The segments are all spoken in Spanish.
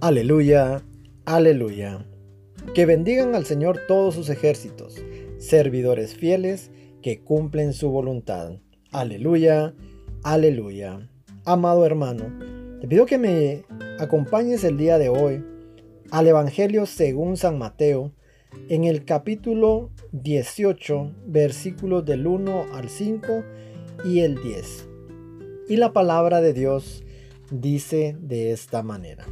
Aleluya, aleluya. Que bendigan al Señor todos sus ejércitos, servidores fieles que cumplen su voluntad. Aleluya, aleluya. Amado hermano, te pido que me acompañes el día de hoy al Evangelio según San Mateo, en el capítulo 18, versículos del 1 al 5 y el 10. Y la palabra de Dios dice de esta manera.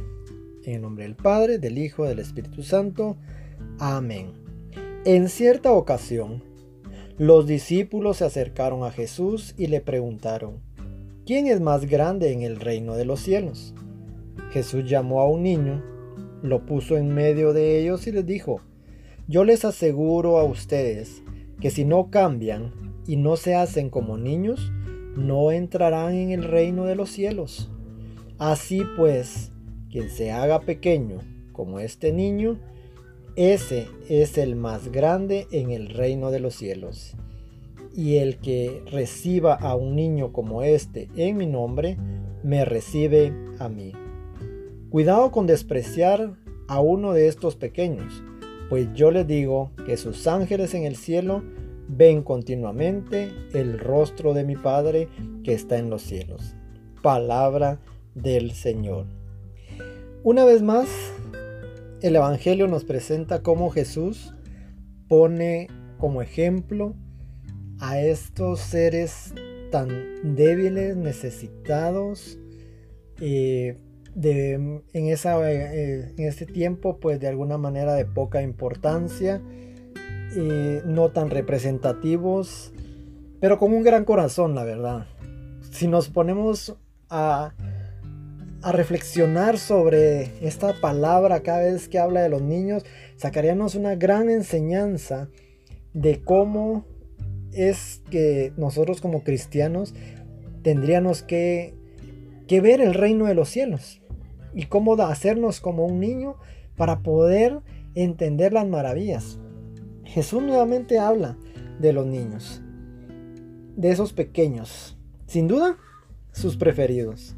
En el nombre del Padre, del Hijo, del Espíritu Santo. Amén. En cierta ocasión, los discípulos se acercaron a Jesús y le preguntaron, ¿quién es más grande en el reino de los cielos? Jesús llamó a un niño, lo puso en medio de ellos y les dijo, yo les aseguro a ustedes que si no cambian y no se hacen como niños, no entrarán en el reino de los cielos. Así pues, quien se haga pequeño como este niño, ese es el más grande en el reino de los cielos. Y el que reciba a un niño como este en mi nombre, me recibe a mí. Cuidado con despreciar a uno de estos pequeños, pues yo les digo que sus ángeles en el cielo ven continuamente el rostro de mi Padre que está en los cielos. Palabra del Señor. Una vez más, el Evangelio nos presenta cómo Jesús pone como ejemplo a estos seres tan débiles, necesitados, de, en, esa, eh, este tiempo, pues de alguna manera de poca importancia, no tan representativos, pero con un gran corazón, la verdad. Si nos ponemos a a reflexionar sobre esta palabra cada vez que habla de los niños, sacaríamos una gran enseñanza de cómo es que nosotros como cristianos tendríamos que, que ver el reino de los cielos y cómo hacernos como un niño para poder entender las maravillas. Jesús nuevamente habla de los niños, de esos pequeños, sin duda sus preferidos.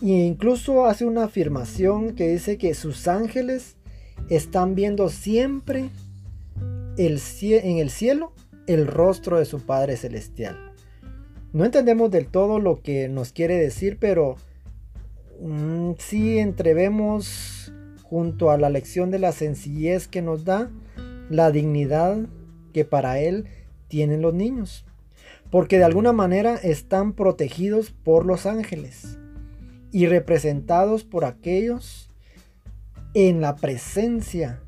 Y incluso hace una afirmación que dice que sus ángeles están viendo siempre el, en el cielo el rostro de su Padre Celestial. No entendemos del todo lo que nos quiere decir, pero mm, sí entrevemos junto a la lección de la sencillez que nos da la dignidad que para Él tienen los niños. Porque de alguna manera están protegidos por los ángeles y representados por aquellos en la presencia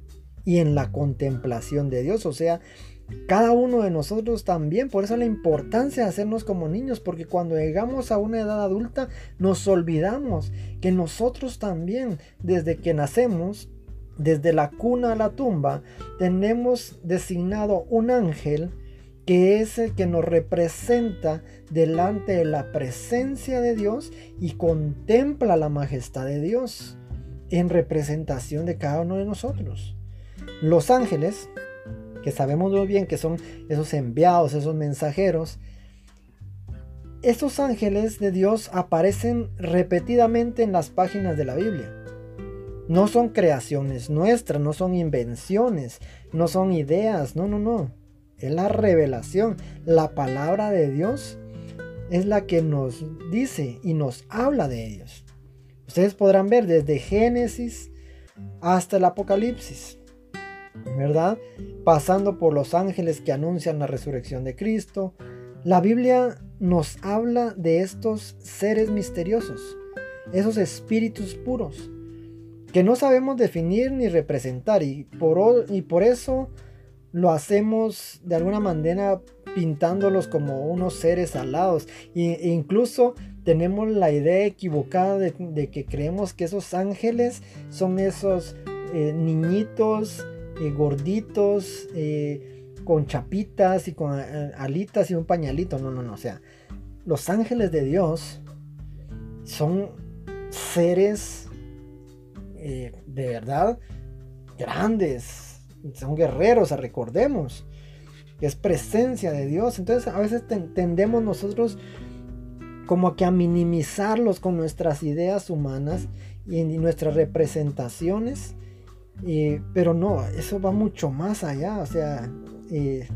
y en la contemplación de Dios. O sea, cada uno de nosotros también. Por eso la importancia de hacernos como niños, porque cuando llegamos a una edad adulta nos olvidamos que nosotros también, desde que nacemos, desde la cuna a la tumba, tenemos designado un ángel que es el que nos representa delante de la presencia de Dios y contempla la majestad de Dios en representación de cada uno de nosotros. Los ángeles, que sabemos muy bien que son esos enviados, esos mensajeros, estos ángeles de Dios aparecen repetidamente en las páginas de la Biblia. No son creaciones nuestras, no son invenciones, no son ideas, no, no, no es la revelación. La palabra de Dios es la que nos dice y nos habla de ellos. Ustedes podrán ver desde Génesis hasta el Apocalipsis, ¿verdad? Pasando por los ángeles que anuncian la resurrección de Cristo. La Biblia nos habla de estos seres misteriosos, esos espíritus puros, que no sabemos definir ni representar y por, y por eso lo hacemos de alguna manera pintándolos como unos seres alados. E incluso tenemos la idea equivocada de, que creemos que esos ángeles son esos eh, niñitos eh, gorditos eh, con chapitas y con alitas y un pañalito. No, no, no. O sea, los ángeles de Dios son seres de verdad grandes, son guerreros, recordemos, es presencia de Dios. Entonces a veces tendemos nosotros como que a minimizarlos con nuestras ideas humanas y nuestras representaciones. pero no, eso va mucho más allá. O sea,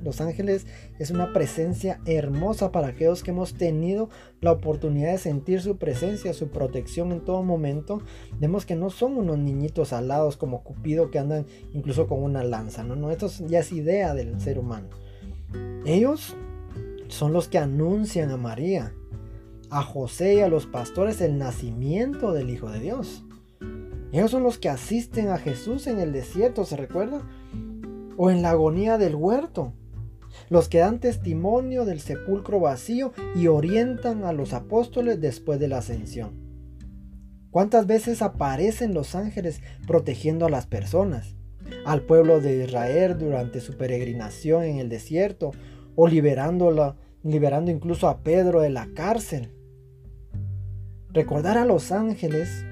los ángeles es una presencia hermosa para aquellos que hemos tenido la oportunidad de sentir su presencia, su protección en todo momento. Vemos que no son unos niñitos alados como Cupido que andan incluso con una lanza. No, no, esto ya es idea del ser humano. Ellos son los que anuncian a María, a José y a los pastores el nacimiento del Hijo de Dios. Ellos son los que asisten a Jesús en el desierto, ¿se recuerda? O en la agonía del huerto. Los que dan testimonio del sepulcro vacío y orientan a los apóstoles después de la ascensión. ¿Cuántas veces aparecen los ángeles protegiendo a las personas? Al pueblo de Israel durante su peregrinación en el desierto o liberándola, liberando incluso a Pedro de la cárcel. Recordar a los ángeles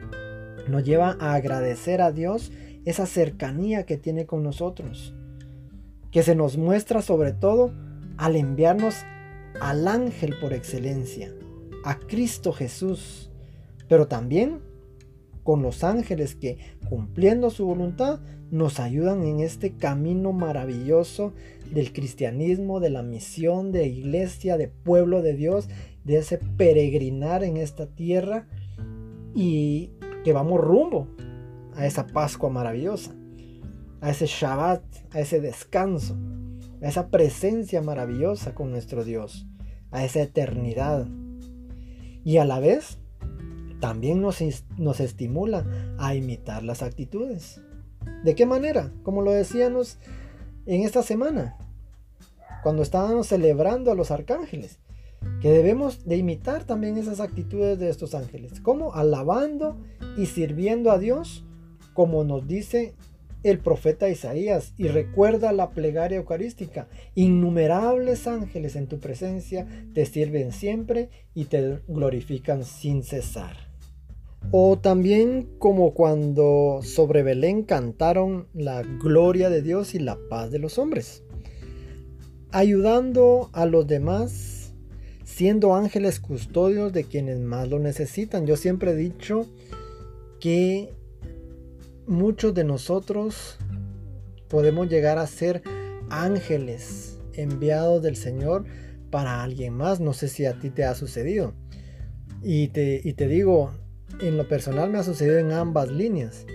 nos lleva a agradecer a Dios esa cercanía que tiene con nosotros, que se nos muestra sobre todo al enviarnos al ángel por excelencia, a Cristo Jesús, pero también con los ángeles que, cumpliendo su voluntad, nos ayudan en este camino maravilloso del cristianismo, de la misión de iglesia, de pueblo de Dios, de ese peregrinar en esta tierra y que vamos rumbo a esa Pascua maravillosa, a ese Shabbat, a ese descanso, a esa presencia maravillosa con nuestro Dios, a esa eternidad. Y a la vez también nos, nos estimula a imitar las actitudes. ¿De qué manera? Como lo decíamos en esta semana, cuando estábamos celebrando a los arcángeles, que debemos de imitar también esas actitudes de estos ángeles, como alabando y sirviendo a Dios, como nos dice el profeta Isaías, y recuerda la plegaria eucarística, innumerables ángeles en tu presencia te sirven siempre y te glorifican sin cesar. O también como cuando sobre Belén cantaron la gloria de Dios y la paz de los hombres. Ayudando a los demás, siendo ángeles custodios de quienes más lo necesitan. Yo siempre he dicho que muchos de nosotros podemos llegar a ser ángeles enviados del Señor para alguien más. No sé si a ti te ha sucedido. Y te, y te digo, en lo personal me ha sucedido en ambas líneas.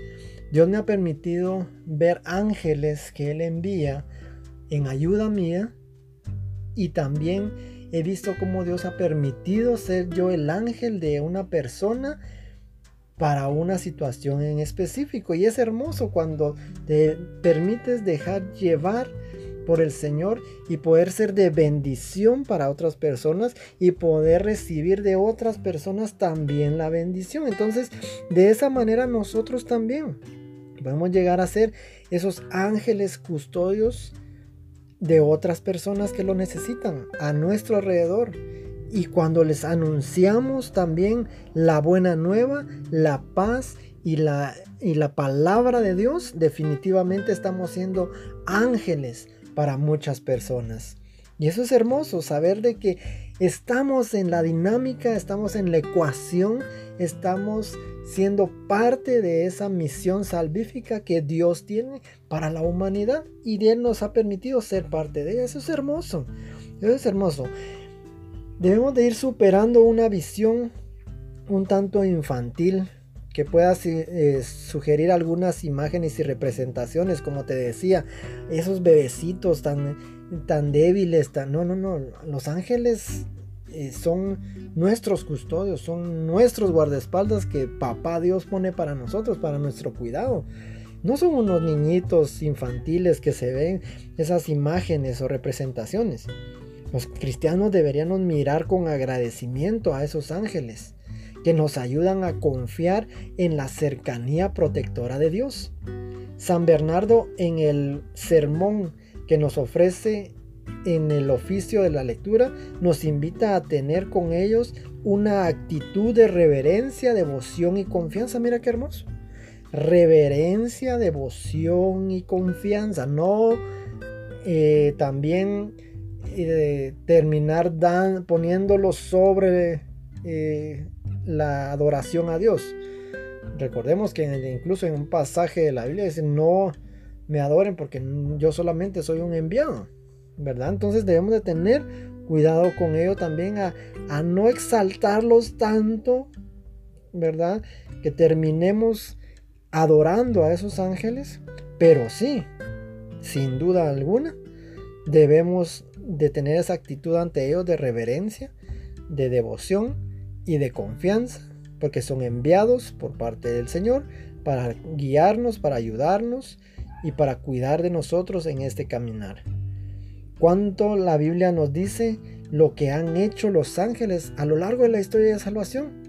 Dios me ha permitido ver ángeles que Él envía en ayuda mía y también he visto cómo Dios ha permitido ser yo el ángel de una persona para una situación en específico. Y es hermoso cuando te permites dejar llevar por el Señor y poder ser de bendición para otras personas y poder recibir de otras personas también la bendición. Entonces, de esa manera nosotros también podemos llegar a ser esos ángeles custodios de otras personas que lo necesitan a nuestro alrededor. Y cuando les anunciamos también la buena nueva, la paz y la, y la palabra de Dios, definitivamente estamos siendo ángeles para muchas personas. Y eso es hermoso, saber de que estamos en la dinámica, estamos en la ecuación, estamos siendo parte de esa misión salvífica que Dios tiene para la humanidad y Él nos ha permitido ser parte de ella. Eso es hermoso, eso es hermoso. Debemos de ir superando una visión un tanto infantil que pueda eh, sugerir algunas imágenes y representaciones, como te decía, esos bebecitos tan, tan débiles, tan... No, no, no, los ángeles eh, son nuestros custodios, son nuestros guardaespaldas que papá Dios pone para nosotros, para nuestro cuidado. No son unos niñitos infantiles que se ven esas imágenes o representaciones. Los cristianos deberían mirar con agradecimiento a esos ángeles que nos ayudan a confiar en la cercanía protectora de Dios. San Bernardo en el sermón que nos ofrece en el oficio de la lectura nos invita a tener con ellos una actitud de reverencia, devoción y confianza. Mira qué hermoso. Reverencia, devoción y confianza. No eh, también eh, terminar dan, poniéndolo sobre eh, la adoración a Dios. Recordemos que incluso en un pasaje de la Biblia dice, no me adoren porque yo solamente soy un enviado, ¿verdad? Entonces debemos de tener cuidado con ello también a, a no exaltarlos tanto, ¿verdad? Que terminemos adorando a esos ángeles, pero sí, sin duda alguna, debemos de tener esa actitud ante ellos de reverencia, de devoción y de confianza, porque son enviados por parte del Señor para guiarnos, para ayudarnos y para cuidar de nosotros en este caminar. Cuánto la Biblia nos dice lo que han hecho los ángeles a lo largo de la historia de salvación.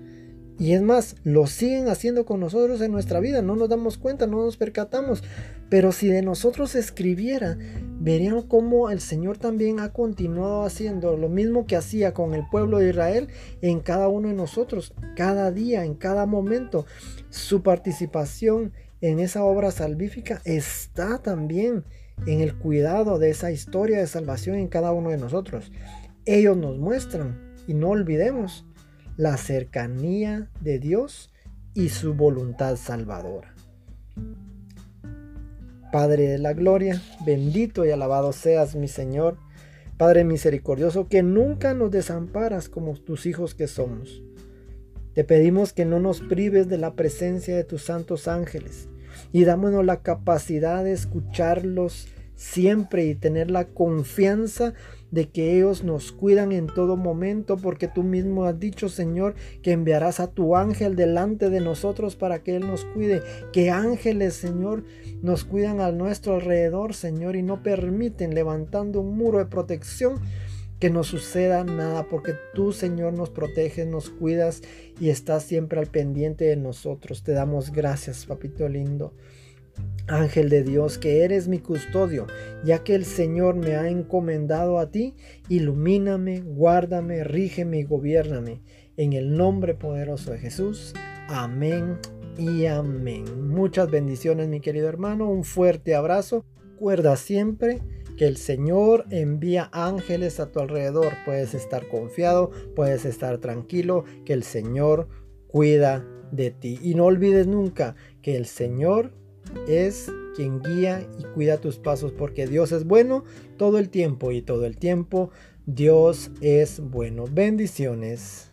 Y es más, lo siguen haciendo con nosotros en nuestra vida. No nos damos cuenta, no nos percatamos. Pero si de nosotros escribiera, verían cómo el Señor también ha continuado haciendo lo mismo que hacía con el pueblo de Israel en cada uno de nosotros, cada día, en cada momento. Su participación en esa obra salvífica está también en el cuidado de esa historia de salvación en cada uno de nosotros. Ellos nos muestran, y no olvidemos, la cercanía de Dios y su voluntad salvadora. Padre de la gloria, bendito y alabado seas mi Señor, Padre misericordioso, que nunca nos desamparas como tus hijos que somos. Te pedimos que no nos prives de la presencia de tus santos ángeles y dámonos la capacidad de escucharlos siempre y tener la confianza de que ellos nos cuidan en todo momento, porque tú mismo has dicho, Señor, que enviarás a tu ángel delante de nosotros para que Él nos cuide. Que ángeles, Señor, nos cuidan a nuestro alrededor, Señor, y no permiten levantando un muro de protección que no suceda nada, porque tú, Señor, nos proteges, nos cuidas y estás siempre al pendiente de nosotros. Te damos gracias, papito lindo. Ángel de Dios, que eres mi custodio, ya que el Señor me ha encomendado a ti, ilumíname, guárdame, rígeme y gobiername. En el nombre poderoso de Jesús. Amén y amén. Muchas bendiciones, mi querido hermano. Un fuerte abrazo. Recuerda siempre que el Señor envía ángeles a tu alrededor. Puedes estar confiado, puedes estar tranquilo, que el Señor cuida de ti. Y no olvides nunca que el Señor es quien guía y cuida tus pasos porque Dios es bueno todo el tiempo y todo el tiempo Dios es bueno. Bendiciones.